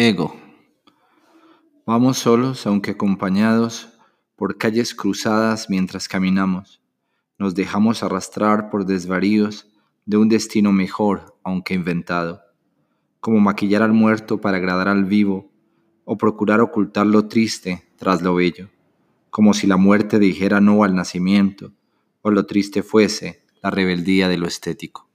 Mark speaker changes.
Speaker 1: Ego. Vamos solos, aunque acompañados, por calles cruzadas mientras caminamos. Nos dejamos arrastrar por desvaríos de un destino mejor, aunque inventado. Como maquillar al muerto para agradar al vivo, o procurar ocultar lo triste tras lo bello. Como si la muerte dijera no al nacimiento, o lo triste fuese la rebeldía de lo estético.